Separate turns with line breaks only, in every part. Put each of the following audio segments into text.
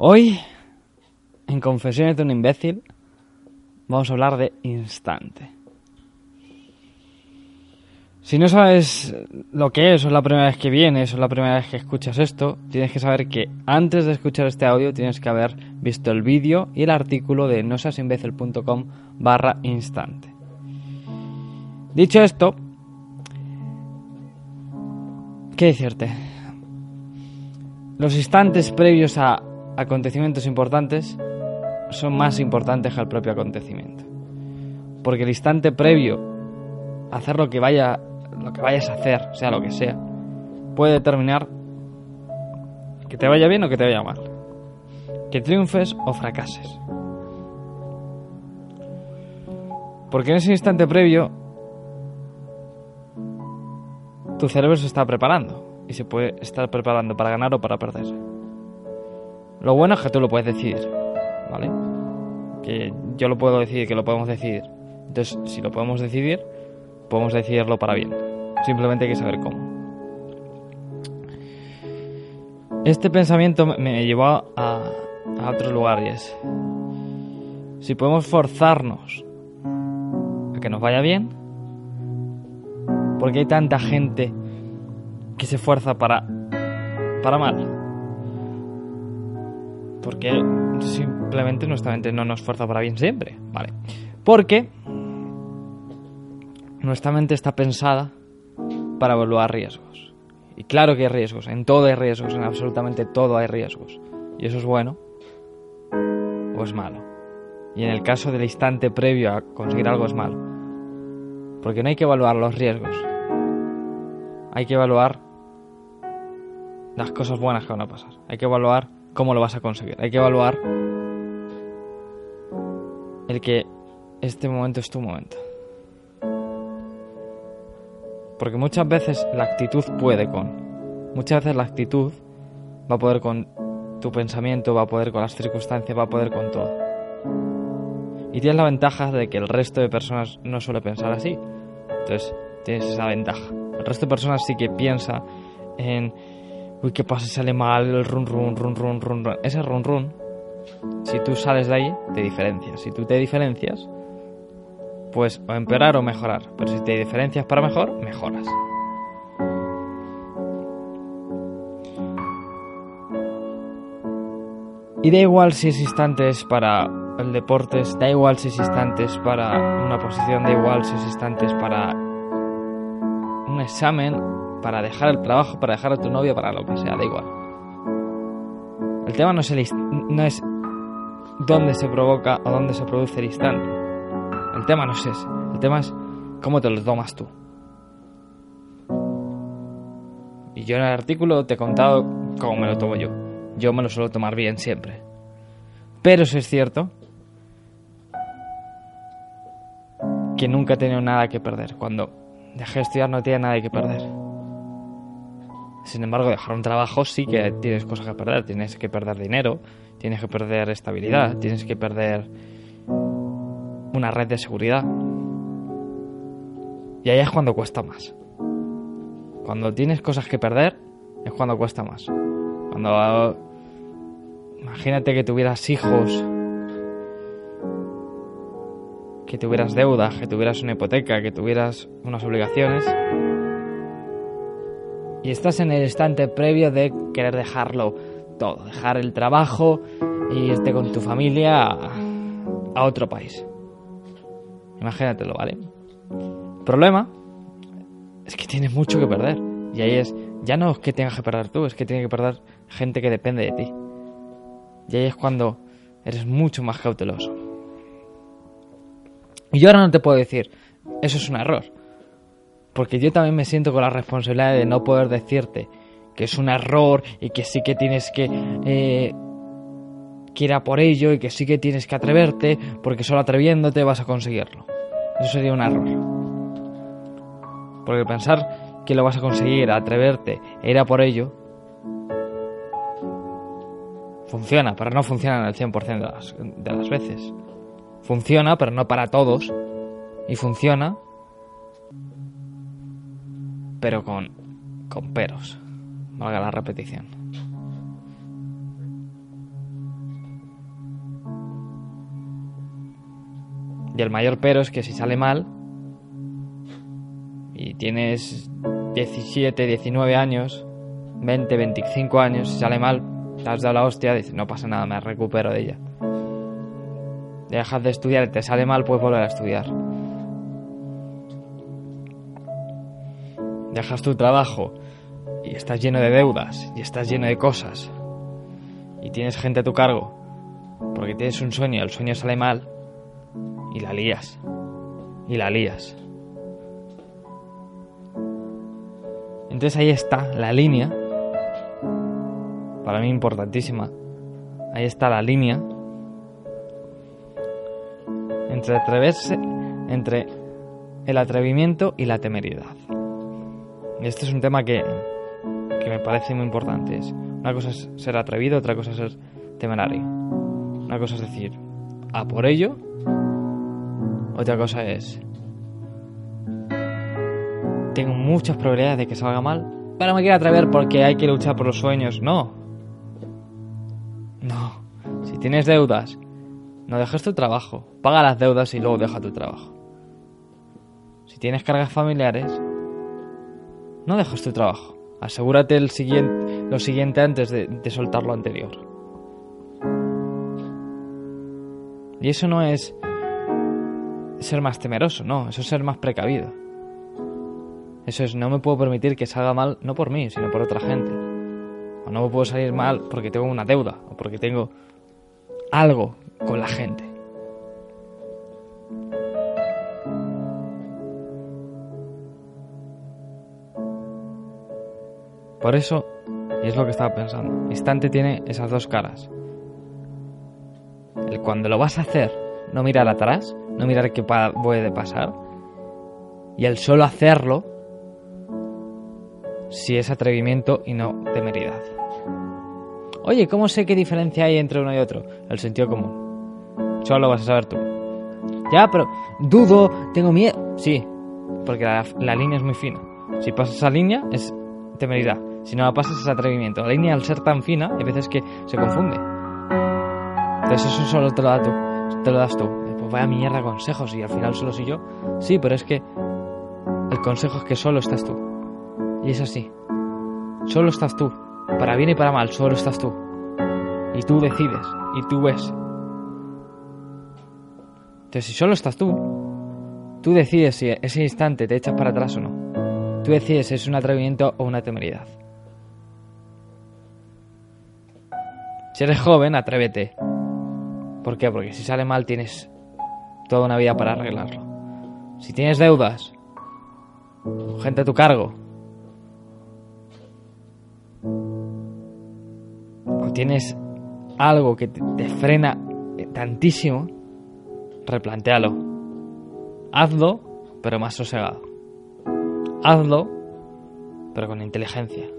Hoy, en Confesiones de un imbécil, vamos a hablar de instante. Si no sabes lo que es, o es la primera vez que vienes, o es la primera vez que escuchas esto, tienes que saber que antes de escuchar este audio tienes que haber visto el vídeo y el artículo de nosasimbécil.com barra instante. Dicho esto, ¿qué decirte? Los instantes previos a acontecimientos importantes son más importantes que el propio acontecimiento. Porque el instante previo a hacer lo que vaya lo que vayas a hacer, sea lo que sea, puede determinar que te vaya bien o que te vaya mal. Que triunfes o fracases. Porque en ese instante previo tu cerebro se está preparando y se puede estar preparando para ganar o para perder. Lo bueno es que tú lo puedes decidir, ¿vale? Que yo lo puedo decidir, que lo podemos decidir. Entonces, si lo podemos decidir, podemos decidirlo para bien. Simplemente hay que saber cómo. Este pensamiento me llevó a, a otro lugar y es, si podemos forzarnos a que nos vaya bien, porque hay tanta gente que se esfuerza para, para mal? Porque simplemente nuestra mente no nos esfuerza para bien siempre, ¿vale? Porque nuestra mente está pensada para evaluar riesgos. Y claro que hay riesgos, en todo hay riesgos, en absolutamente todo hay riesgos. Y eso es bueno o es malo. Y en el caso del instante previo a conseguir algo es malo. Porque no hay que evaluar los riesgos. Hay que evaluar las cosas buenas que van a pasar. Hay que evaluar cómo lo vas a conseguir. Hay que evaluar el que este momento es tu momento. Porque muchas veces la actitud puede con. Muchas veces la actitud va a poder con tu pensamiento, va a poder con las circunstancias, va a poder con todo. Y tienes la ventaja de que el resto de personas no suele pensar así. Entonces tienes esa ventaja. El resto de personas sí que piensa en, uy, ¿qué pasa sale mal? El run, run, run, run, run, run. Ese run, run, si tú sales de ahí, te diferencias. Si tú te diferencias, pues o empeorar o mejorar. Pero si te diferencias para mejor, mejoras. Y da igual si es instantes para el deporte, da igual si es instantes para una posición, da igual si es instantes para un examen, para dejar el trabajo, para dejar a tu novia, para lo que sea, da igual. El tema no es, el, no es dónde se provoca o dónde se produce el instante. El tema no es ese. El tema es cómo te lo tomas tú. Y yo en el artículo te he contado cómo me lo tomo yo. Yo me lo suelo tomar bien siempre. Pero eso es cierto que nunca he tenido nada que perder. Cuando dejé de estudiar no tenía nada que perder. Sin embargo, dejar un trabajo sí que tienes cosas que perder. Tienes que perder dinero, tienes que perder estabilidad, tienes que perder una red de seguridad. Y ahí es cuando cuesta más. Cuando tienes cosas que perder, es cuando cuesta más. Cuando... Imagínate que tuvieras hijos, que tuvieras deudas, que tuvieras una hipoteca, que tuvieras unas obligaciones. Y estás en el instante previo de querer dejarlo todo, dejar el trabajo e irte con tu familia a, otro país. Imagínatelo, ¿vale? El problema es que tienes mucho que perder. Y ahí es, ya no es que tengas que perder tú, es que tiene que perder gente que depende de ti. Y ahí es cuando eres mucho más cauteloso. Y yo ahora no te puedo decir, eso es un error. Porque yo también me siento con la responsabilidad de no poder decirte que es un error y que sí que tienes que eh, por ello y que sí que tienes que atreverte porque solo atreviéndote vas a conseguirlo. Eso sería un error. Porque pensar que lo vas a conseguir, atreverte e ir a por ello, funciona, pero no funciona en el 100% de las, de las veces. Funciona, pero no para todos. Y funciona, pero con, con peros. Valga la repetición. Y el mayor pero es que si sale mal y tienes 17, 19 años, 20, 25 años, si sale mal, te has dado la hostia, dices, no pasa nada, me recupero de ella. Dejas de estudiar y te sale mal, puedes volver a estudiar. Dejas tu trabajo y estás lleno de deudas y estás lleno de cosas y tienes gente a tu cargo porque tienes un sueño, el sueño sale mal y la lías. Y la lías. Entonces ahí está la línea, para mí importantísima. Ahí está la línea entre atreverse, entre el atrevimiento y la temeridad. Este es un tema que, que me parece muy importante. Es, una cosa es ser atrevido, otra cosa es ser temerario. Una cosa es decir, a por ello, otra cosa es, tengo muchas probabilidades de que salga mal, pero me quiero atrever porque hay que luchar por los sueños. No. No. Si tienes deudas, no dejes tu trabajo. Paga las deudas y luego deja tu trabajo. Si tienes cargas familiares, no dejes tu trabajo. Asegúrate el siguiente, lo siguiente antes de, de soltar lo anterior. Y eso no es ser más temeroso, no, eso es ser más precavido. Eso es, no me puedo permitir que salga mal, no por mí, sino por otra gente. O no me puedo salir mal porque tengo una deuda, o porque tengo algo con la gente. Por eso, y es lo que estaba pensando, instante tiene esas dos caras. El cuando lo vas a hacer, no mirar atrás, no mirar qué puede pasar, y el solo hacerlo, si es atrevimiento y no temeridad. Oye, ¿cómo sé qué diferencia hay entre uno y otro? El sentido común. Solo lo vas a saber tú. Ya, pero dudo, tengo miedo. Sí, porque la, línea es muy fina. Si pasas esa línea, es temeridad. Si no la pasas, es atrevimiento. La línea, al ser tan fina, hay veces que se confunde. Entonces, eso solo te lo, das tú, te lo das tú. Pues vaya mierda consejos y al final solo soy yo. Sí, pero es que el consejo es que solo estás tú. Y es así. Solo estás tú. Para bien y para mal, solo estás tú. Y tú decides. Y tú ves. Entonces, si solo estás tú, tú decides si ese instante te echas para atrás o no. Tú decides si es un atrevimiento o una temeridad. Si eres joven, atrévete. ¿Por qué? Porque si sale mal tienes toda una vida para arreglarlo. Si tienes deudas, gente a tu cargo, o tienes algo que te frena tantísimo, replantéalo. Hazlo, pero más sosegado. Hazlo, pero con inteligencia.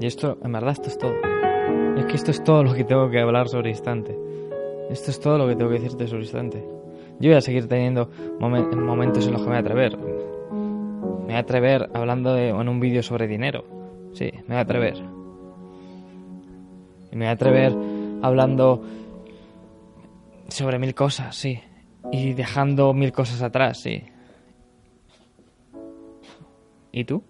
Y esto, en verdad, esto es todo. Es que esto es todo lo que tengo que hablar sobre instante. Esto es todo lo que tengo que decirte sobre instante. Yo voy a seguir teniendo momentos en los que me voy a atrever. Me voy a atrever hablando en un vídeo sobre dinero. Sí, me voy a atrever. Me voy a atrever hablando sobre mil cosas, sí. Y dejando mil cosas atrás, sí. ¿Y tú?